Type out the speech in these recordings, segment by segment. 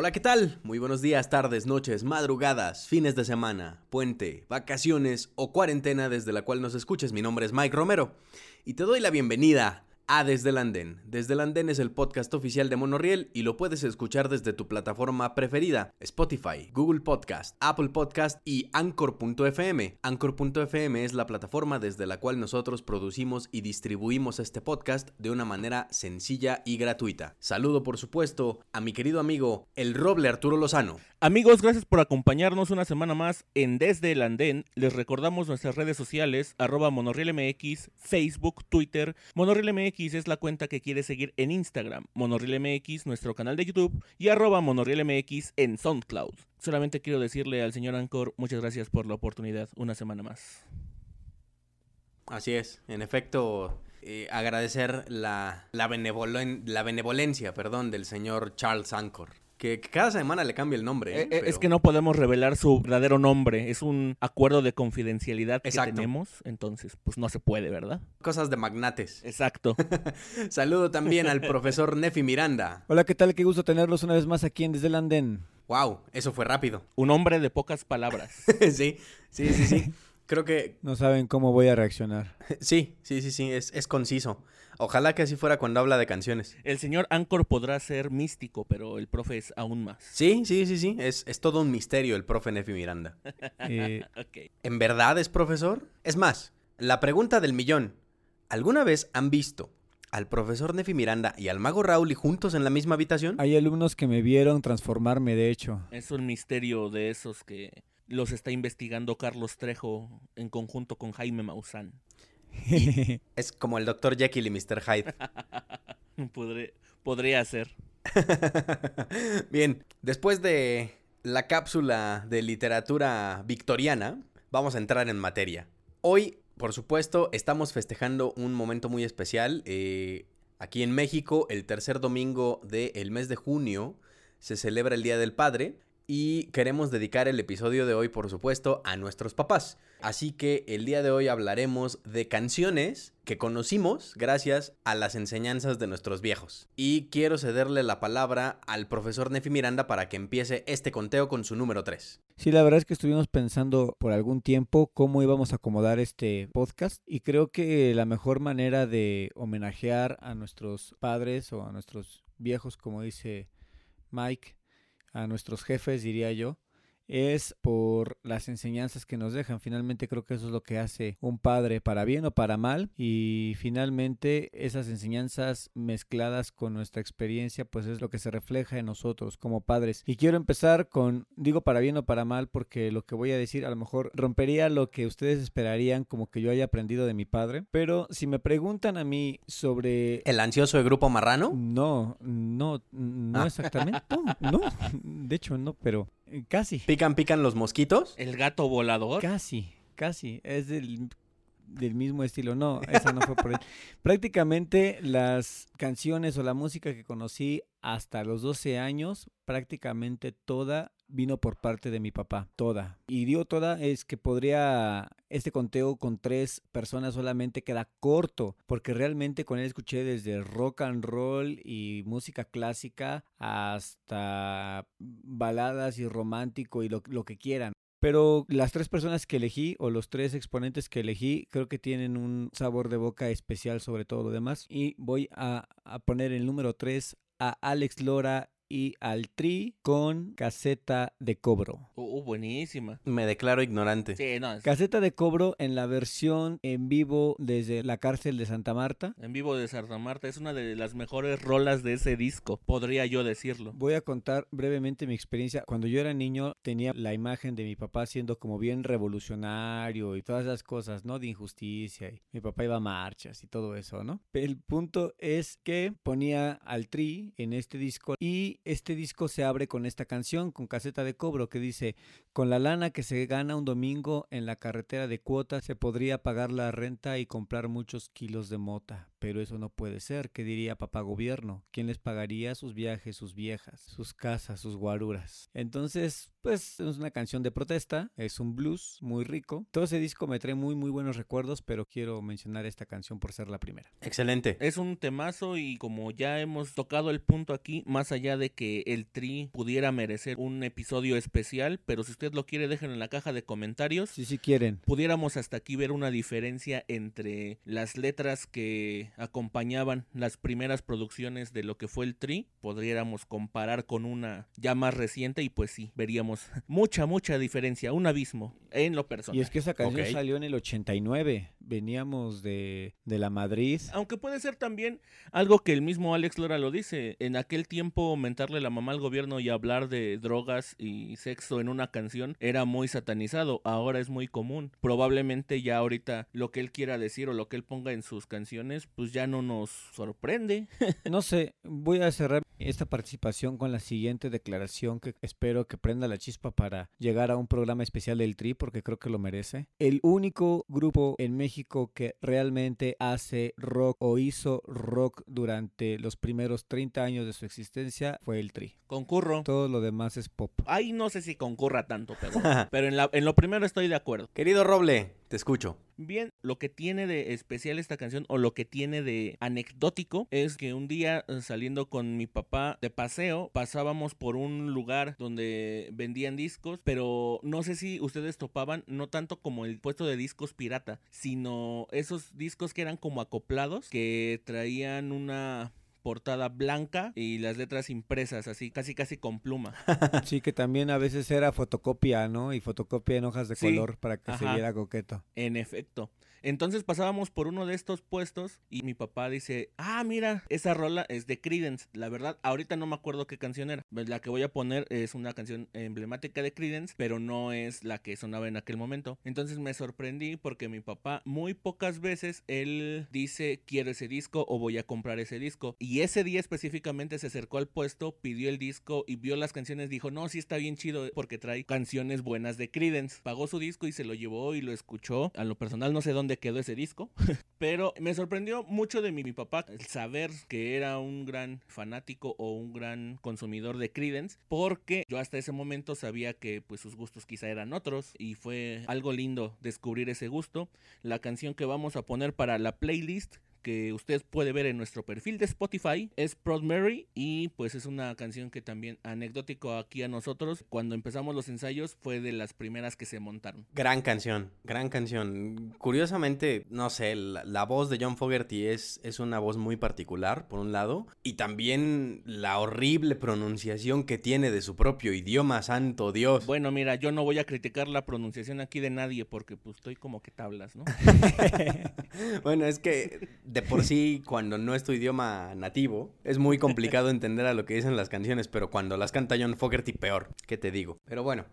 Hola, ¿qué tal? Muy buenos días, tardes, noches, madrugadas, fines de semana, puente, vacaciones o cuarentena desde la cual nos escuches. Mi nombre es Mike Romero y te doy la bienvenida a Desde el Andén. Desde el Andén es el podcast oficial de Monoriel y lo puedes escuchar desde tu plataforma preferida, Spotify, Google Podcast, Apple Podcast y Anchor.fm. Anchor.fm es la plataforma desde la cual nosotros producimos y distribuimos este podcast de una manera sencilla y gratuita. Saludo por supuesto a mi querido amigo, el roble Arturo Lozano. Amigos, gracias por acompañarnos una semana más en Desde el Andén. Les recordamos nuestras redes sociales, arroba MX, Facebook, Twitter, MX es la cuenta que quiere seguir en Instagram, MX, nuestro canal de YouTube y arroba MX en SoundCloud. Solamente quiero decirle al señor Ancor muchas gracias por la oportunidad una semana más. Así es, en efecto, eh, agradecer la, la, la benevolencia perdón, del señor Charles Ancor que, cada semana le cambia el nombre. ¿eh? Eh, es que no podemos revelar su verdadero nombre. Es un acuerdo de confidencialidad que tenemos. Entonces, pues no se puede, ¿verdad? Cosas de magnates. Exacto. Saludo también al profesor Nefi Miranda. Hola, ¿qué tal? Qué gusto tenerlos una vez más aquí en Desde el Andén. Wow, eso fue rápido. Un hombre de pocas palabras. sí, sí, sí, sí. Creo que... No saben cómo voy a reaccionar. Sí, sí, sí, sí, es, es conciso. Ojalá que así fuera cuando habla de canciones. El señor Anchor podrá ser místico, pero el profe es aún más. Sí, sí, sí, sí. Es, es todo un misterio el profe Nefi Miranda. Eh, ¿En verdad es profesor? Es más, la pregunta del millón. ¿Alguna vez han visto al profesor Nefi Miranda y al mago Raúl juntos en la misma habitación? Hay alumnos que me vieron transformarme, de hecho. Es un misterio de esos que los está investigando Carlos Trejo en conjunto con Jaime Maussan. es como el Dr. Jekyll y Mr. Hyde. podría ser. Bien, después de la cápsula de literatura victoriana, vamos a entrar en materia. Hoy, por supuesto, estamos festejando un momento muy especial. Eh, aquí en México, el tercer domingo del mes de junio, se celebra el Día del Padre y queremos dedicar el episodio de hoy, por supuesto, a nuestros papás. Así que el día de hoy hablaremos de canciones que conocimos gracias a las enseñanzas de nuestros viejos. Y quiero cederle la palabra al profesor Nefi Miranda para que empiece este conteo con su número 3. Sí, la verdad es que estuvimos pensando por algún tiempo cómo íbamos a acomodar este podcast y creo que la mejor manera de homenajear a nuestros padres o a nuestros viejos, como dice Mike, a nuestros jefes, diría yo, es por las enseñanzas que nos dejan. Finalmente creo que eso es lo que hace un padre para bien o para mal y finalmente esas enseñanzas mezcladas con nuestra experiencia pues es lo que se refleja en nosotros como padres. Y quiero empezar con, digo para bien o para mal porque lo que voy a decir a lo mejor rompería lo que ustedes esperarían como que yo haya aprendido de mi padre, pero si me preguntan a mí sobre... ¿El ansioso de grupo marrano? No, no, no ah. exactamente. No, no, de hecho no, pero casi. ¿Pican, pican los mosquitos? ¿El gato volador? Casi, casi. Es del, del mismo estilo. No, esa no fue por él. Prácticamente las canciones o la música que conocí hasta los 12 años, prácticamente toda vino por parte de mi papá, toda. Y digo toda es que podría, este conteo con tres personas solamente queda corto, porque realmente con él escuché desde rock and roll y música clásica hasta baladas y romántico y lo, que quieran. Pero las tres personas que elegí o los tres exponentes que elegí creo que tienen un sabor de boca especial sobre todo lo demás. Y voy a, a poner el número tres a Alex Lora y al Tri con caseta de cobro. Uh, uh, buenísima. Me declaro ignorante. Sí, no. Caseta de cobro en la versión en vivo desde la cárcel de Santa Marta. En vivo de Santa Marta es una de las mejores rolas de ese disco, podría yo decirlo. Voy a contar brevemente mi experiencia. Cuando yo era niño tenía la imagen de mi papá siendo como bien revolucionario y todas esas cosas, ¿no? De injusticia. Y mi papá iba a marchas y todo eso, ¿no? El punto es que ponía al Tri en este disco y este disco se abre con esta canción, con caseta de cobro, que dice, con la lana que se gana un domingo en la carretera de cuota se podría pagar la renta y comprar muchos kilos de mota. Pero eso no puede ser. ¿Qué diría papá gobierno? ¿Quién les pagaría sus viajes, sus viejas, sus casas, sus guaruras? Entonces, pues es una canción de protesta, es un blues muy rico. Todo ese disco me trae muy, muy buenos recuerdos, pero quiero mencionar esta canción por ser la primera. Excelente. Es un temazo y como ya hemos tocado el punto aquí, más allá de que el Tri pudiera merecer un episodio especial, pero si usted lo quiere, déjenlo en la caja de comentarios. Si sí, sí quieren. Pudiéramos hasta aquí ver una diferencia entre las letras que acompañaban las primeras producciones de lo que fue el Tri. Podríamos comparar con una ya más reciente y pues sí, veríamos mucha, mucha diferencia, un abismo en lo personal. Y es que esa canción salió en el 89, veníamos de, de la Madrid. Aunque puede ser también algo que el mismo Alex Lora lo dice, en aquel tiempo mentarle la mamá al gobierno y hablar de drogas y sexo en una canción era muy satanizado, ahora es muy común. Probablemente ya ahorita lo que él quiera decir o lo que él ponga en sus canciones, pues ya no nos sorprende. no sé, voy a cerrar esta participación con la siguiente declaración que espero que prenda la chispa para llegar a un programa especial del Tri porque creo que lo merece. El único grupo en México que realmente hace rock o hizo rock durante los primeros 30 años de su existencia fue el Tri. Concurro. Todo lo demás es pop. Ahí no sé si concurra tanto, pero, pero en, en lo primero estoy de acuerdo. Querido Roble, te escucho. Bien, lo que tiene de especial esta canción o lo que tiene de anecdótico es que un día eh, saliendo con mi papá de paseo pasábamos por un lugar donde vendían discos, pero no sé si ustedes topaban no tanto como el puesto de discos pirata, sino esos discos que eran como acoplados que traían una portada blanca y las letras impresas, así casi casi con pluma. Sí, que también a veces era fotocopia, ¿no? Y fotocopia en hojas de color para que se viera coqueto. En efecto. Entonces pasábamos por uno de estos puestos y mi papá dice, ah, mira, esa rola es de Credence. La verdad, ahorita no me acuerdo qué canción era. Pues, la que voy a poner es una canción emblemática de Credence, pero no es la que sonaba en aquel momento. Entonces me sorprendí porque mi papá muy pocas veces él dice, quiero ese disco o voy a comprar ese disco. Y ese día específicamente se acercó al puesto, pidió el disco y vio las canciones, dijo, no, sí está bien chido porque trae canciones buenas de Credence. Pagó su disco y se lo llevó y lo escuchó. A lo personal no sé dónde quedó ese disco. Pero me sorprendió mucho de mi, mi, papá el saber que era un gran fanático o un gran consumidor de Credence, porque yo hasta ese momento sabía que pues sus gustos quizá eran otros y fue algo lindo descubrir ese gusto. La canción que vamos a poner para la playlist que usted puede ver en nuestro perfil de Spotify es Proud Mary y pues es una canción que también anecdótico aquí a nosotros cuando empezamos los ensayos fue de las primeras que se montaron. Gran canción, gran canción. Curiosamente, no sé, la, voz de John Fogerty es, es una voz muy particular por un lado y también la horrible pronunciación que tiene de su propio idioma, santo Dios. Bueno, mira, yo no voy a criticar la pronunciación aquí de nadie porque pues estoy como que tablas, ¿no? bueno, es que de por sí, cuando no es tu idioma nativo, es muy complicado entender a lo que dicen las canciones, pero cuando las canta John Fogerty, peor. ¿Qué te digo? Pero bueno.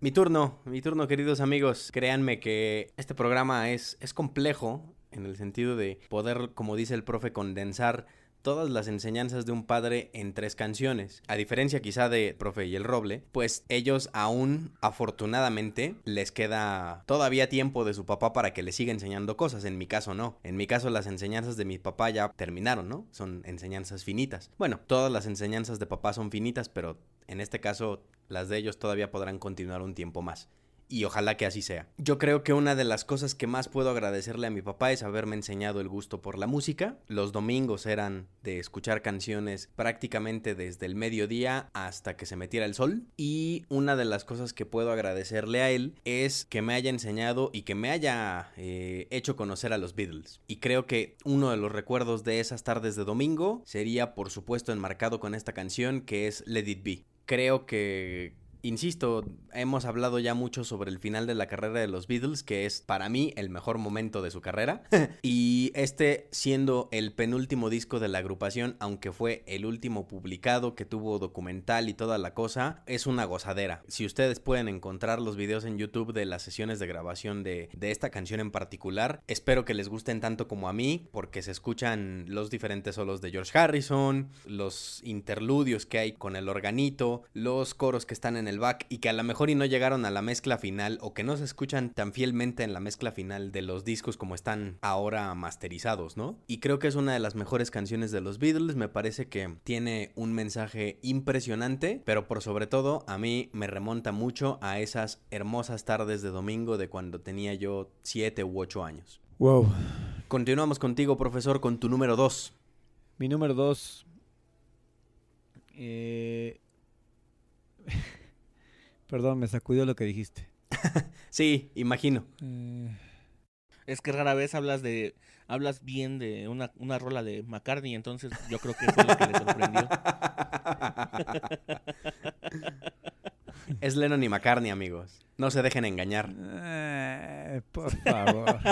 Mi turno, mi turno, queridos amigos. Créanme que este programa es, es complejo en el sentido de poder, como dice el profe, condensar todas las enseñanzas de un padre en tres canciones. A diferencia quizá de Profe y el Roble, pues ellos aún afortunadamente les queda todavía tiempo de su papá para que les siga enseñando cosas. En mi caso no. En mi caso las enseñanzas de mi papá ya terminaron, ¿no? Son enseñanzas finitas. Bueno, todas las enseñanzas de papá son finitas, pero en este caso las de ellos todavía podrán continuar un tiempo más y ojalá que así sea. Yo creo que una de las cosas que más puedo agradecerle a mi papá es haberme enseñado el gusto por la música. Los domingos eran de escuchar canciones prácticamente desde el mediodía hasta que se metiera el sol. Y una de las cosas que puedo agradecerle a él es que me haya enseñado y que me haya eh, hecho conocer a los Beatles. Y creo que uno de los recuerdos de esas tardes de domingo sería por supuesto enmarcado con esta canción que es Let It Be. Creo que Insisto, hemos hablado ya mucho sobre el final de la carrera de los Beatles, que es para mí el mejor momento de su carrera. y este siendo el penúltimo disco de la agrupación, aunque fue el último publicado que tuvo documental y toda la cosa, es una gozadera. Si ustedes pueden encontrar los videos en YouTube de las sesiones de grabación de, de esta canción en particular, espero que les gusten tanto como a mí, porque se escuchan los diferentes solos de George Harrison, los interludios que hay con el organito, los coros que están en en el back y que a lo mejor y no llegaron a la mezcla final o que no se escuchan tan fielmente en la mezcla final de los discos como están ahora masterizados, ¿no? Y creo que es una de las mejores canciones de los Beatles, me parece que tiene un mensaje impresionante, pero por sobre todo a mí me remonta mucho a esas hermosas tardes de domingo de cuando tenía yo 7 u 8 años. Wow. Continuamos contigo, profesor, con tu número 2. Mi número 2. Eh... Perdón, me sacudió lo que dijiste. sí, imagino. Eh, Es que rara vez hablas de hablas bien de una, una rola de McCartney, entonces yo creo que fue lo que le sorprendió. es Lennon y McCartney, amigos. No se dejen engañar. eh, por favor.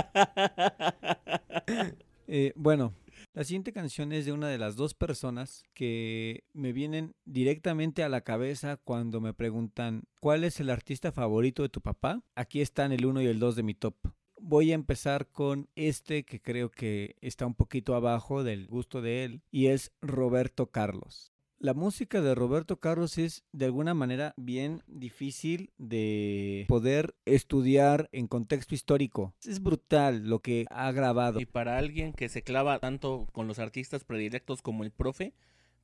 Eh, bueno, la siguiente canción es de una de las dos personas que me vienen directamente a la cabeza cuando me preguntan ¿cuál es el artista favorito de tu papá? Aquí están el 1 y el 2 de mi top. Voy a empezar con este que creo que está un poquito abajo del gusto de él y es Roberto Carlos. La música de Roberto Carlos es de alguna manera bien difícil de poder estudiar en contexto histórico. Es brutal lo que ha grabado. Y para alguien que se clava tanto con los artistas predilectos como el profe,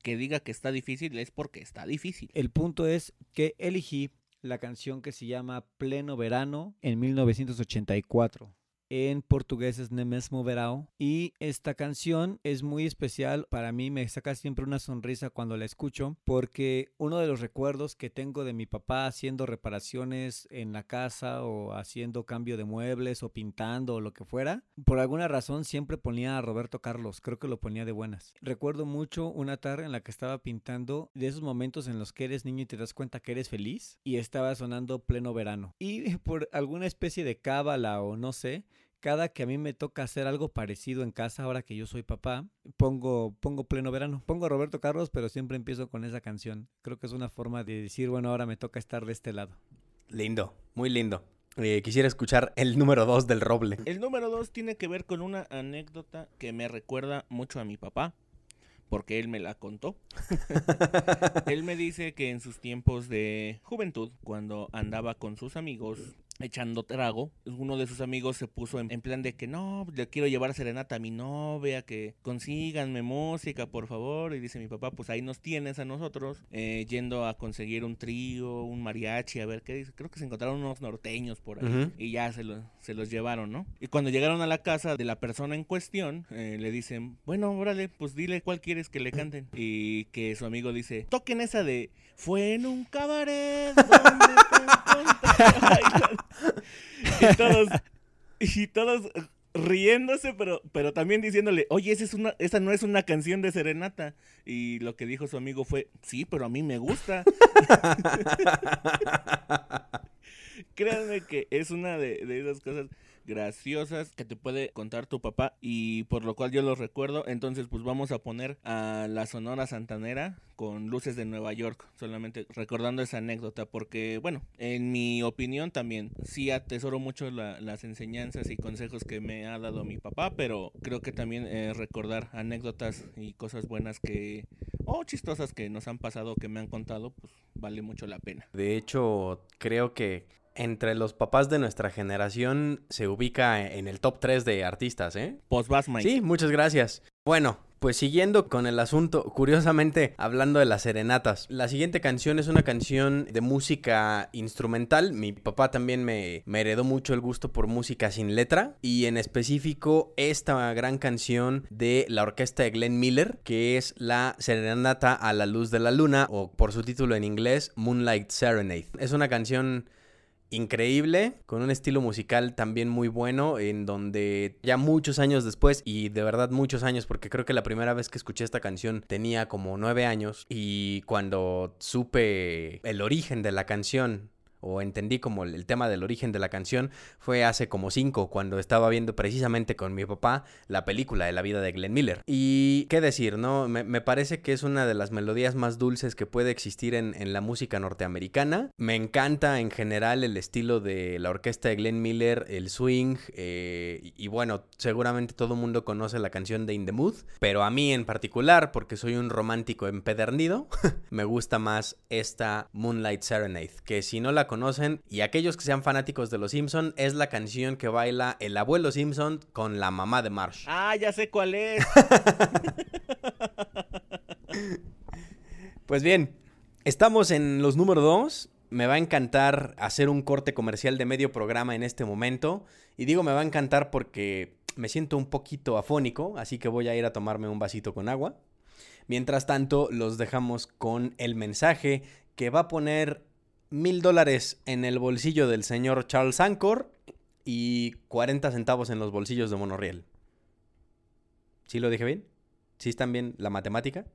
que diga que está difícil es porque está difícil. El punto es que elegí la canción que se llama Pleno Verano en 1984. En portugués es Ne Mesmo Verão. Y esta canción es muy especial. Para mí me saca siempre una sonrisa cuando la escucho. Porque uno de los recuerdos que tengo de mi papá haciendo reparaciones en la casa o haciendo cambio de muebles o pintando o lo que fuera. Por alguna razón siempre ponía a Roberto Carlos. Creo que lo ponía de buenas. Recuerdo mucho una tarde en la que estaba pintando de esos momentos en los que eres niño y te das cuenta que eres feliz. Y estaba sonando pleno verano. Y por alguna especie de cábala o no sé cada que a mí me toca hacer algo parecido en casa, ahora que yo soy papá, pongo, pongo pleno verano. Pongo a Roberto Carlos, pero siempre empiezo con esa canción. Creo que es una forma de decir, bueno, ahora me toca estar de este lado. Lindo, muy lindo. Eh, quisiera escuchar el número 2 del roble. El número dos tiene que ver con una anécdota que me recuerda mucho a mi papá, porque él me la contó. él me dice que en sus tiempos de juventud, cuando andaba con sus amigos echando trago, uno de sus amigos se puso en, en plan de que no, le quiero llevar serenata a mi novia, que consíganme música, por favor. Y dice mi papá, pues ahí nos tienes a nosotros, eh, yendo a conseguir un trío, un mariachi, a ver qué dice. Creo que se encontraron unos norteños por ahí y ya se, lo- se los llevaron, ¿no? Y cuando llegaron a la casa de la persona en cuestión, eh, le dicen, bueno, órale, pues dile cuál quieres que le canten. Y que su amigo dice, toquen esa de, fue en un cabaret donde te encontré bailando". Y todos, y todos riéndose, pero, pero también diciéndole, oye, esa, no es una canción de serenata. Y lo que dijo su amigo fue, sí, pero a mí me gusta. Créanme que es una de esas cosas graciosas que te puede contar tu papá y por lo cual yo lo recuerdo. Entonces, pues vamos a poner a la Sonora Santanera con luces de Nueva York, solamente recordando esa anécdota, porque, bueno, en mi opinión también sí atesoro mucho la- las enseñanzas y consejos que me ha dado mi papá, pero creo que también eh, recordar anécdotas y cosas buenas que, o chistosas que nos han pasado, que me han contado, pues vale mucho la pena. De hecho, creo que entre los papás de nuestra generación se ubica en el top 3 de artistas, ¿eh? Pues vas, Mike. Sí, muchas gracias. Bueno, pues siguiendo con el asunto, curiosamente hablando de las serenatas, la siguiente canción es una canción de música instrumental. Mi papá también me, me heredó mucho el gusto por música sin letra y en específico esta gran canción de la orquesta de Glenn Miller, que es la Serenata a la luz de la luna o por su título en inglés Moonlight Serenade. Es una canción increíble, con un estilo musical también muy bueno, en donde ya muchos años después, y de verdad muchos años, porque creo que la primera vez que escuché esta canción tenía como nueve años, y cuando supe el origen de la canción, o entendí como el, tema del origen de la canción fue hace como cinco, cuando estaba viendo precisamente con mi papá la película de la vida de Glenn Miller. Y qué decir, ¿no? Me, me parece que es una de las melodías más dulces que puede existir en, en la música norteamericana. Me encanta en general el estilo de la orquesta de Glenn Miller, el swing, eh, y, y bueno, seguramente todo el mundo conoce la canción de In the Mood, pero a mí en particular, porque soy un romántico empedernido, me gusta más esta Moonlight Serenade, que si no la conocen, y aquellos que sean fanáticos de Los Simpson, es la canción que baila el abuelo Simpson con la mamá de Marsh. Ah, ya sé cuál es. Pues bien, estamos en los número 2. Me va a encantar hacer un corte comercial de medio programa en este momento. Y digo me va a encantar porque me siento un poquito afónico, así que voy a ir a tomarme un vasito con agua. Mientras tanto, los dejamos con el mensaje que va a poner mil dólares en el bolsillo del señor Charles Ancor y 40 centavos en los bolsillos de Monorriel. ¿Sí lo dije bien? ¿Sí están bien la matemática?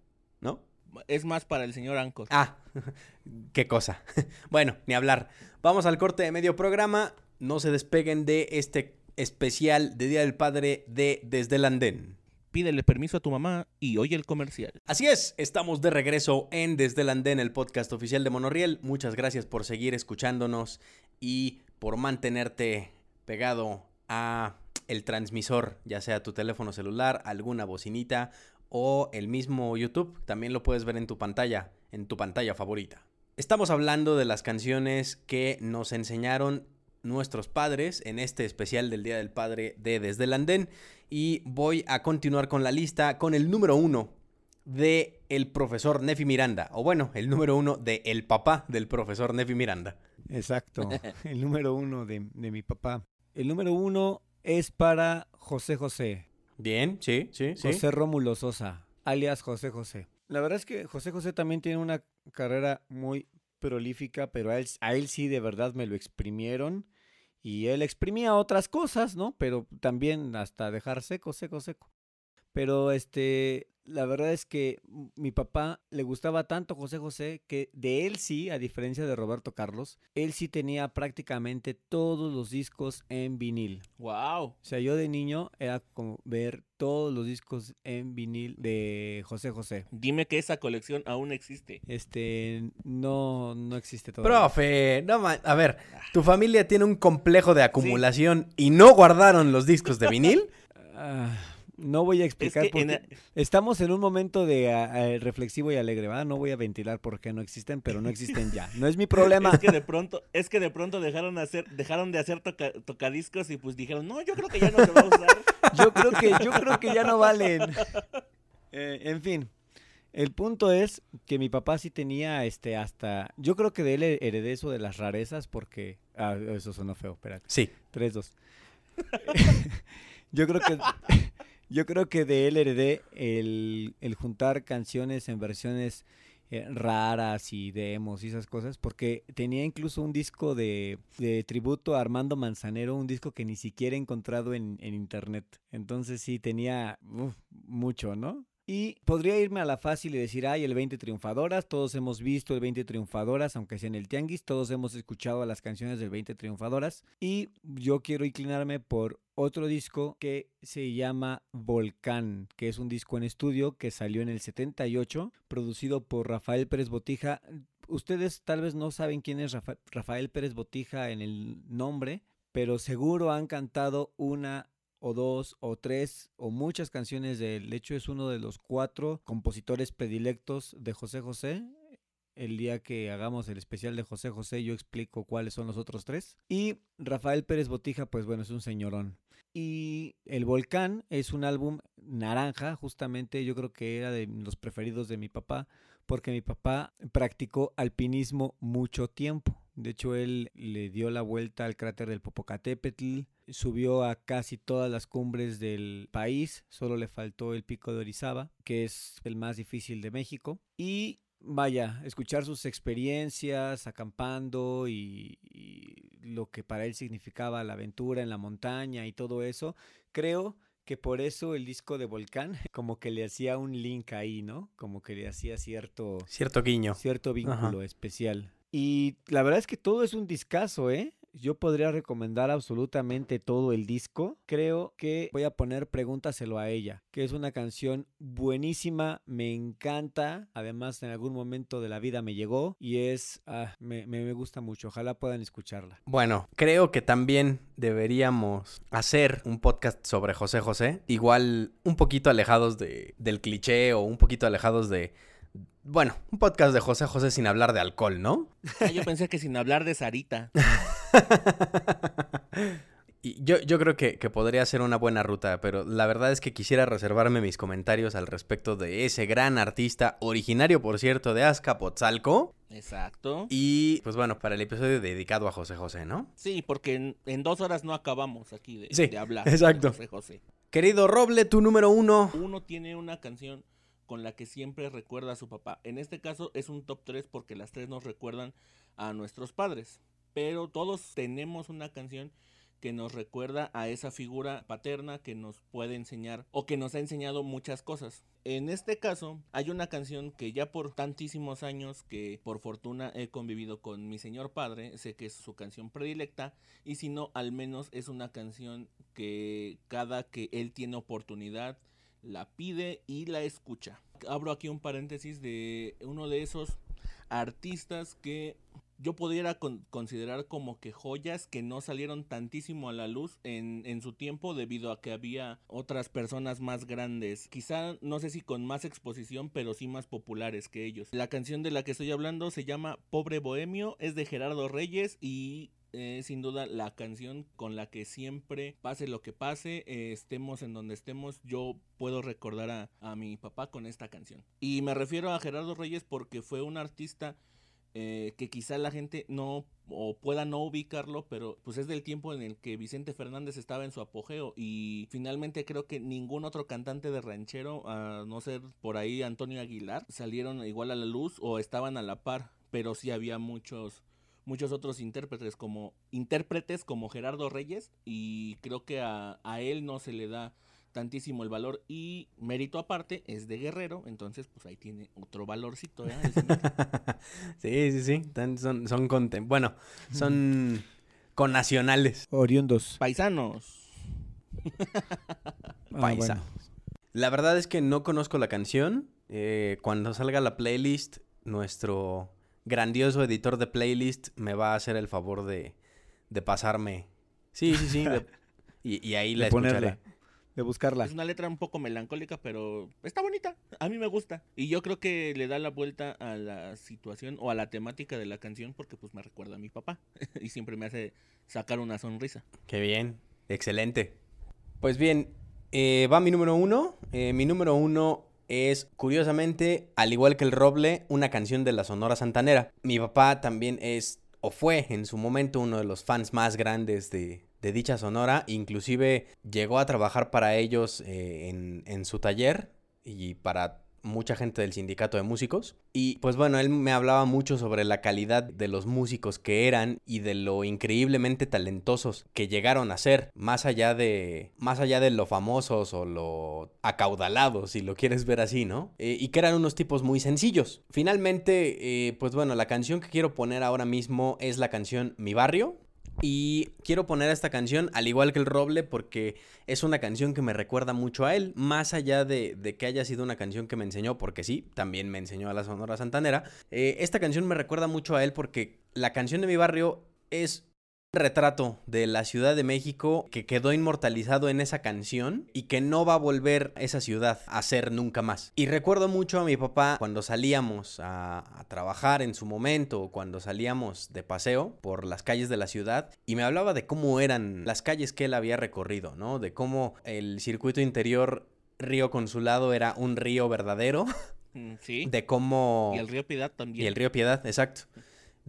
¿No? Es más para el señor Ancor. Ah, qué cosa. Bueno, ni hablar. Vamos al corte de medio programa. No se despeguen de este especial de Día del Padre de Desde el Andén. Pídele permiso a tu mamá y oye el comercial. Así es, estamos de regreso en Desde el Andén, el podcast oficial de Monorriel. Muchas gracias por seguir escuchándonos y por mantenerte pegado a el transmisor, ya sea tu teléfono celular, alguna bocinita o el mismo YouTube. También lo puedes ver en tu pantalla, en tu pantalla favorita. Estamos hablando de las canciones que nos enseñaron nuestros padres en este especial del Día del Padre de Desde el Andén y voy a continuar con la lista con el número uno de el profesor Nefi Miranda, o bueno, el número uno de el papá del profesor Nefi Miranda. Exacto, el número uno de, de mi papá. El número uno es para José José, Bien, sí, sí, sí. José Rómulo Sosa, alias José José. La verdad es que José José también tiene una carrera muy prolífica, pero a él, a él sí de verdad me lo exprimieron. Y él exprimía otras cosas, ¿no? Pero también hasta dejar seco, seco, seco. Pero este, la verdad es que mi papá le gustaba tanto José José que de él sí, a diferencia de Roberto Carlos, él sí tenía prácticamente todos los discos en vinil. Wow. O sea, yo de niño era como ver todos los discos en vinil de José José. Dime que esa colección aún existe. Este, no, no existe todavía. Profe, no ma- a ver, tu familia tiene un complejo de acumulación y no guardaron los discos de vinil. Ah, no voy a Es explicar que porque en- estamos en un momento de ah, ah, reflexivo y alegre, ¿verdad? No voy a ventilar por qué no existen, pero no existen ya. No es mi problema. Es que de pronto, es que de pronto dejaron de hacer, dejaron de hacer toca- tocadiscos y pues dijeron, no, yo creo que ya no se va a usar. Yo creo que, yo creo que ya no valen. Eh, en fin, el punto es que mi papá sí tenía este hasta. Yo creo que de él heredé eso de las rarezas porque. Ah, eso sonó feo, espérate. Sí. 3, 2. yo creo que. Yo creo que de heredé el, el juntar canciones en versiones eh, raras y demos y esas cosas, porque tenía incluso un disco de, de tributo a Armando Manzanero, un disco que ni siquiera he encontrado en, en internet. Entonces sí tenía mucho, ¿no? Y podría irme a la fácil y decir, ay, el 20 triunfadoras, todos hemos visto el 20 triunfadoras, aunque sea en el Tianguis, todos hemos escuchado las canciones del 20 triunfadoras. Y yo quiero inclinarme por otro disco que se llama Volcán, que es un disco en estudio que salió en el 78, producido por Rafael Pérez Botija. Ustedes tal vez no saben quién es Rafa- Rafael Pérez Botija en el nombre, pero seguro han cantado una o dos o tres o muchas canciones de él. De hecho, es uno de los cuatro compositores predilectos de José José. El día que hagamos el especial de José José, yo explico cuáles son los otros tres. Y Rafael Pérez Botija, pues bueno, es un señorón. Y El Volcán es un álbum naranja, justamente yo creo que era de los preferidos de mi papá, porque mi papá practicó alpinismo mucho tiempo. De hecho, él le dio la vuelta al cráter del Popocatépetl, subió a casi todas las cumbres del país, solo le faltó el pico de Orizaba, que es el más difícil de México. Y vaya, escuchar sus experiencias acampando y, y lo que para él significaba la aventura en la montaña y todo eso, creo que por eso el disco de Volcán como que le hacía un link ahí, ¿no? Como que le hacía cierto Cierto guiño. cierto Ajá. vínculo especial. Y la verdad es que todo es un discazo, ¿eh? Yo podría recomendar absolutamente todo el disco. Creo que voy a poner Pregúntaselo a ella, que es una canción buenísima, me encanta. Además, en algún momento de la vida me llegó y es. Ah, me, me, gusta mucho. Ojalá puedan escucharla. Bueno, creo que también deberíamos hacer un podcast sobre José José. Igual un poquito alejados de, del cliché o un poquito alejados de bueno, un podcast de José José sin hablar de alcohol, ¿no? Ah, yo pensé que sin hablar de Sarita. y yo, yo creo que, que, podría ser una buena ruta, pero la verdad es que quisiera reservarme mis comentarios al respecto de ese gran artista, originario, por cierto, de Azcapotzalco. Exacto. Y pues bueno, para el episodio dedicado a José José, ¿no? Sí, porque en, en dos horas no acabamos aquí de, sí, de hablar exacto. de José José. Querido Roble, tu número uno. Uno tiene una canción con la que siempre recuerda a su papá. En este caso es un top 3 porque las tres nos recuerdan a nuestros padres. Pero todos tenemos una canción que nos recuerda a esa figura paterna que nos puede enseñar o que nos ha enseñado muchas cosas. En este caso hay una canción que ya por tantísimos años que por fortuna he convivido con mi señor padre, sé que es su canción predilecta y si no al menos es una canción que cada que él tiene oportunidad la pide y la escucha. Abro aquí un paréntesis de uno de esos artistas que yo pudiera con considerar como que joyas que no salieron tantísimo a la luz en, en, su tiempo debido a que había otras personas más grandes. Quizá no sé si con más exposición, pero sí más populares que ellos. La canción de la que estoy hablando se llama Pobre Bohemio, es de Gerardo Reyes y eh, sin duda la canción con la que siempre, pase lo que pase, eh, estemos en donde estemos, yo puedo recordar a, a, mi papá con esta canción. Y me refiero a Gerardo Reyes porque fue un artista eh, que quizá la gente no o pueda no ubicarlo, pero pues es del tiempo en el que Vicente Fernández estaba en su apogeo y finalmente creo que ningún otro cantante de ranchero, a no ser por ahí Antonio Aguilar, salieron igual a la luz o estaban a la par, pero sí había muchos muchos otros intérpretes como intérpretes como Gerardo Reyes y creo que a, a, él no se le da tantísimo el valor y mérito aparte es de Guerrero, entonces pues ahí tiene otro valorcito. ¿eh? sí, sí, sí, son, son contem bueno, son con nacionales. Oriundos. Paisanos. Paisa. Ah, bueno. La verdad es que no conozco la canción. Eh, cuando salga la playlist, nuestro grandioso editor de playlist me va a hacer el favor de, de pasarme. Sí, sí, sí. De, y, y, ahí de la escucharé. Ponerla, de buscarla. Es una letra un poco melancólica, pero está bonita. A mí me gusta. Y yo creo que le da la vuelta a la situación o a la temática de la canción porque pues me recuerda a mi papá. y siempre me hace sacar una sonrisa. Qué bien. Excelente. Pues bien, eh, va mi número uno. Eh, mi número uno es, curiosamente, al igual que el roble, una canción de la Sonora Santanera. Mi papá también es, o fue en su momento, uno de los fans más grandes de, de dicha Sonora. Inclusive llegó a trabajar para ellos eh, en, en su taller y para mucha gente del sindicato de músicos. Y pues bueno, él me hablaba mucho sobre la calidad de los músicos que eran y de lo increíblemente talentosos que llegaron a ser, más allá de más allá de lo famosos o lo acaudalados, si lo quieres ver así, ¿no? Eh, y que eran unos tipos muy sencillos. Finalmente, eh, pues bueno, la canción que quiero poner ahora mismo es la canción Mi Barrio, y quiero poner esta canción, al igual que el Roble, porque es una canción que me recuerda mucho a él, más allá de, de que haya sido una canción que me enseñó, porque sí, también me enseñó a la Sonora Santanera. Eh, esta canción me recuerda mucho a él porque la canción de mi barrio es retrato de la Ciudad de México que quedó inmortalizado en esa canción y que no va a volver esa ciudad a ser nunca más. Y recuerdo mucho a mi papá cuando salíamos a, a, trabajar en su momento cuando salíamos de paseo por las calles de la ciudad y me hablaba de cómo eran las calles que él había recorrido, ¿no? De cómo el circuito interior Río Consulado era un río verdadero. Sí. De cómo... Y el río Piedad también. Y el río Piedad, exacto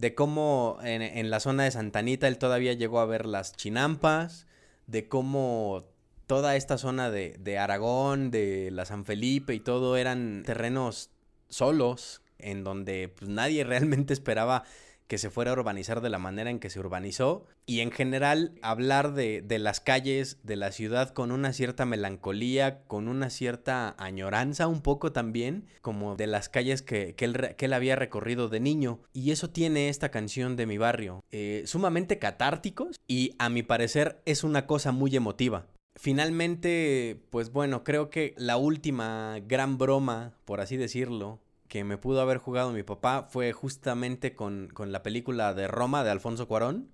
de cómo en, en, la zona de Santanita él todavía llegó a ver las chinampas, de cómo toda esta zona de, de, Aragón, de la San Felipe y todo eran terrenos solos, en donde pues, nadie realmente esperaba que se fuera a urbanizar de la manera en que se urbanizó y en general hablar de, de las calles de la ciudad con una cierta melancolía, con una cierta añoranza un poco también, como de las calles que, que, él, que él, había recorrido de niño. Y eso tiene esta canción de mi barrio, eh, sumamente catárticos y a mi parecer es una cosa muy emotiva. Finalmente, pues bueno, creo que la última gran broma, por así decirlo, que me pudo haber jugado mi papá fue justamente con, con la película de Roma de Alfonso Cuarón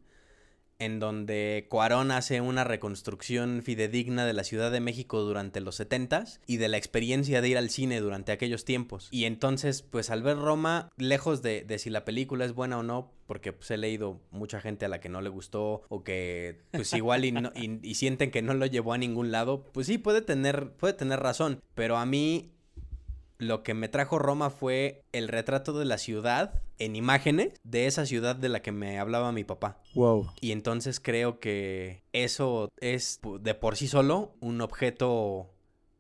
en donde Cuarón hace una reconstrucción fidedigna de la Ciudad de México durante los 70s y de la experiencia de ir al cine durante aquellos tiempos. Y entonces, pues al ver Roma, lejos de, de si la película es buena o no, porque pues, he leído mucha gente a la que no le gustó o que pues igual y, no, y, sienten que no lo llevó a ningún lado, pues sí, puede tener, puede tener razón. Pero a mí lo que me trajo Roma fue el retrato de la ciudad en imágenes de esa ciudad de la que me hablaba mi papá. Wow. Y entonces creo que eso es de por sí solo un objeto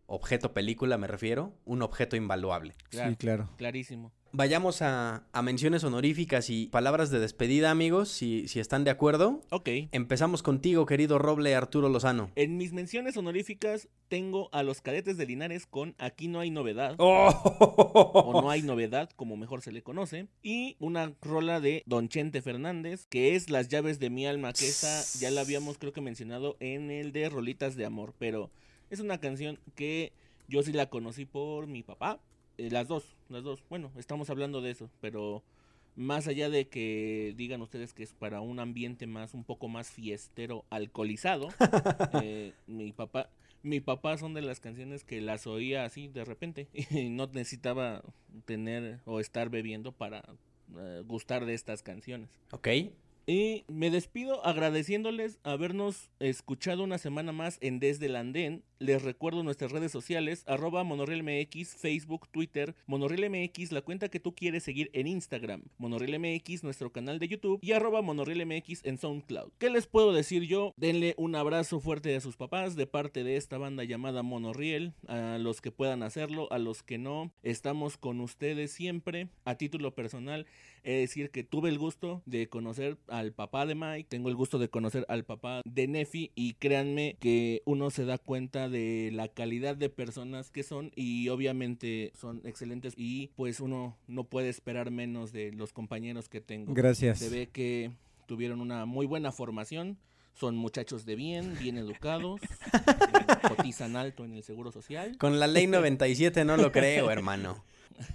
objeto película me refiero, un objeto invaluable. Claro, sí, claro. Clarísimo. Vayamos a, a, menciones honoríficas y palabras de despedida, amigos, si, si, están de acuerdo. Ok. Empezamos contigo, querido Roble Arturo Lozano. En mis menciones honoríficas tengo a los cadetes de Linares con Aquí no hay novedad. Oh. O no hay novedad, como mejor se le conoce. Y una rola de Don Chente Fernández, que es Las llaves de mi alma, que esa ya la habíamos creo que mencionado en el de Rolitas de Amor. Pero es una canción que yo sí la conocí por mi papá. Eh, las dos, las dos. Bueno, estamos hablando de eso, pero más allá de que digan ustedes que es para un ambiente más, un poco más fiestero, alcoholizado, eh, mi papá, mi papá son de las canciones que las oía así de repente y no necesitaba tener o estar bebiendo para uh, gustar de estas canciones. Ok. Y me despido agradeciéndoles habernos escuchado una semana más en Desde el Andén. Les recuerdo nuestras redes sociales, arroba MonorrielMX, Facebook, Twitter, MonorrielMX, la cuenta que tú quieres seguir en Instagram, MonorrielMX, nuestro canal de YouTube y arroba MonorrielMX en SoundCloud. ¿Qué les puedo decir yo? Denle un abrazo fuerte a sus papás de parte de esta banda llamada Monorriel, a los que puedan hacerlo, a los que no, estamos con ustedes siempre. A título personal, es decir que tuve el gusto de conocer al papá de Mike, tengo el gusto de conocer al papá de Nefi y créanme que uno se da cuenta de la calidad de personas que son y obviamente son excelentes y pues uno no puede esperar menos de los compañeros que tengo. Gracias. Se ve que tuvieron una muy buena formación. Son muchachos de bien, bien educados, cotizan alto en el seguro social. Con la ley 97 no lo creo, hermano.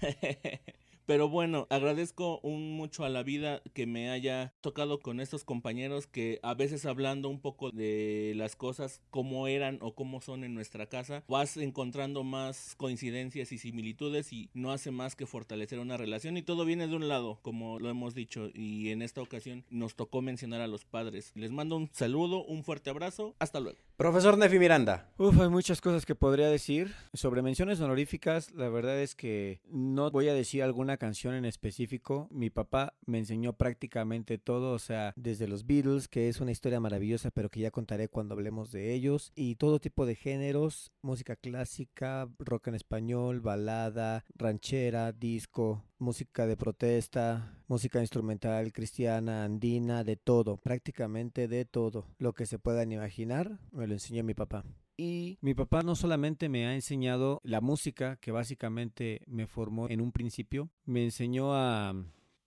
Pero bueno, agradezco un mucho a la vida que me haya tocado con estos compañeros que a veces hablando un poco de las cosas como eran o como son en nuestra casa, vas encontrando más coincidencias y similitudes y no hace más que fortalecer una relación y todo viene de un lado, como lo hemos dicho y en esta ocasión nos tocó mencionar a los padres. Les mando un saludo, un fuerte abrazo, hasta luego. Profesor Nefi Miranda. Uf, hay muchas cosas que podría decir. Sobre menciones honoríficas, la verdad es que no voy a decir alguna canción en específico. Mi papá me enseñó prácticamente todo, o sea, desde los Beatles, que es una historia maravillosa, pero que ya contaré cuando hablemos de ellos, y todo tipo de géneros, música clásica, rock en español, balada, ranchera, disco, música de protesta, música instrumental, cristiana, andina, de todo, prácticamente de todo. Lo que se puedan imaginar, me lo enseñó mi papá. Mi papá no solamente me ha enseñado la música, que básicamente me formó en un principio, me enseñó a,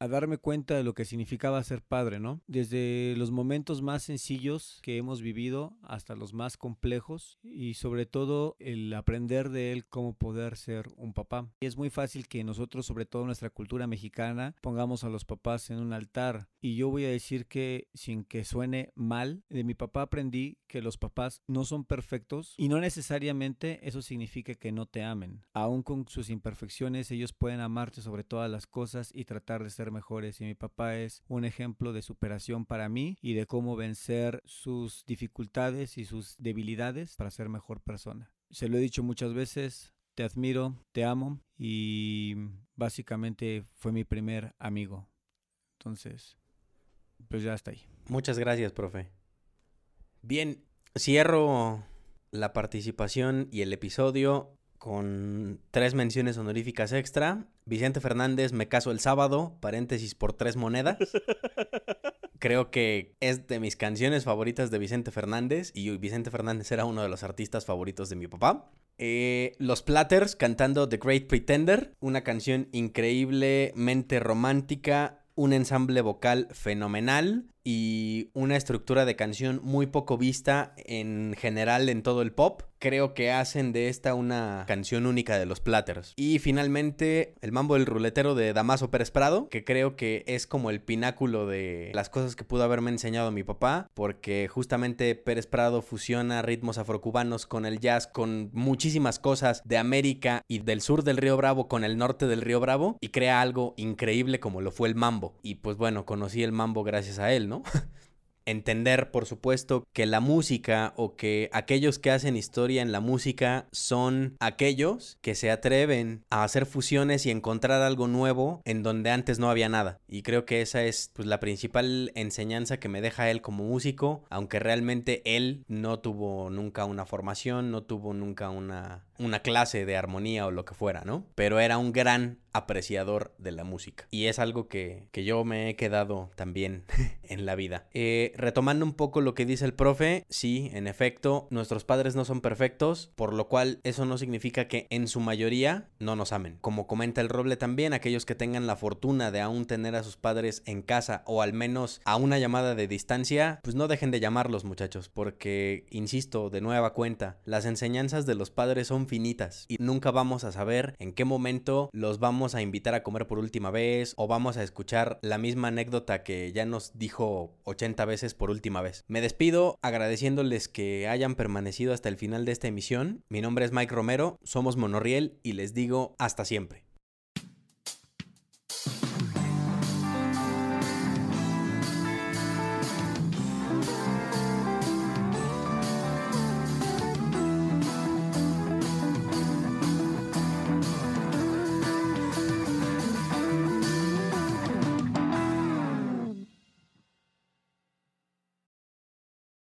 a darme cuenta de lo que significaba ser padre, ¿no? Desde los momentos más sencillos que hemos vivido hasta los más complejos y sobre todo el aprender de él cómo poder ser un papá. Y es muy fácil que nosotros, sobre todo nuestra cultura mexicana, pongamos a los papás en un altar. Y yo voy a decir que, sin que suene mal, de mi papá aprendí que los papás no son perfectos y no necesariamente eso significa que no te amen. Aún con sus imperfecciones, ellos pueden amarte sobre todas las cosas y tratar de ser mejores y mi papá es un ejemplo de superación para mí y de cómo vencer sus dificultades y sus debilidades para ser mejor persona. Se lo he dicho muchas veces, te admiro, te amo y básicamente fue mi primer amigo. Entonces, pues ya está ahí. Muchas gracias, profe. Bien, cierro la participación y el episodio con tres menciones honoríficas extra. Vicente Fernández, me caso el sábado, paréntesis por tres monedas. Creo que es de mis canciones favoritas de Vicente Fernández y Vicente Fernández era uno de los artistas favoritos de mi papá. Eh, los Platters cantando The Great Pretender, una canción increíblemente romántica, un ensamble vocal fenomenal y una estructura de canción muy poco vista en general en todo el pop. Creo que hacen de esta una canción única de los Platters. Y finalmente, el mambo del ruletero de Damaso Pérez Prado, que creo que es como el pináculo de las cosas que pudo haberme enseñado mi papá, porque justamente Pérez Prado fusiona ritmos afrocubanos con el jazz, con muchísimas cosas de América y del sur del Río Bravo con el norte del Río Bravo, y crea algo increíble como lo fue el mambo. Y pues bueno, conocí el mambo gracias a él, ¿no? Entender, por supuesto, que la música o que aquellos que hacen historia en la música son aquellos que se atreven a hacer fusiones y encontrar algo nuevo en donde antes no había nada. Y creo que esa es pues, la principal enseñanza que me deja él como músico, aunque realmente él no tuvo nunca una formación, no tuvo nunca una, una clase de armonía o lo que fuera, ¿no? Pero era un gran apreciador de la música. Y es algo que, que yo me he quedado también en la vida. Eh, retomando un poco lo que dice el profe, sí, en efecto, nuestros padres no son perfectos, por lo cual eso no significa que en su mayoría no nos amen. Como comenta el Roble también, aquellos que tengan la fortuna de aún tener a sus padres en casa o al menos a una llamada de distancia, pues no dejen de llamarlos muchachos, porque, insisto, de nueva cuenta, las enseñanzas de los padres finitas y nunca vamos a saber en qué momento los vamos a invitar a comer por última vez o vamos a escuchar la misma anécdota que ya nos dijo 80 veces por última vez. Me despido agradeciéndoles que hayan permanecido hasta el final de esta emisión. Mi nombre es Mike Romero, somos Monorriel y les digo hasta siempre.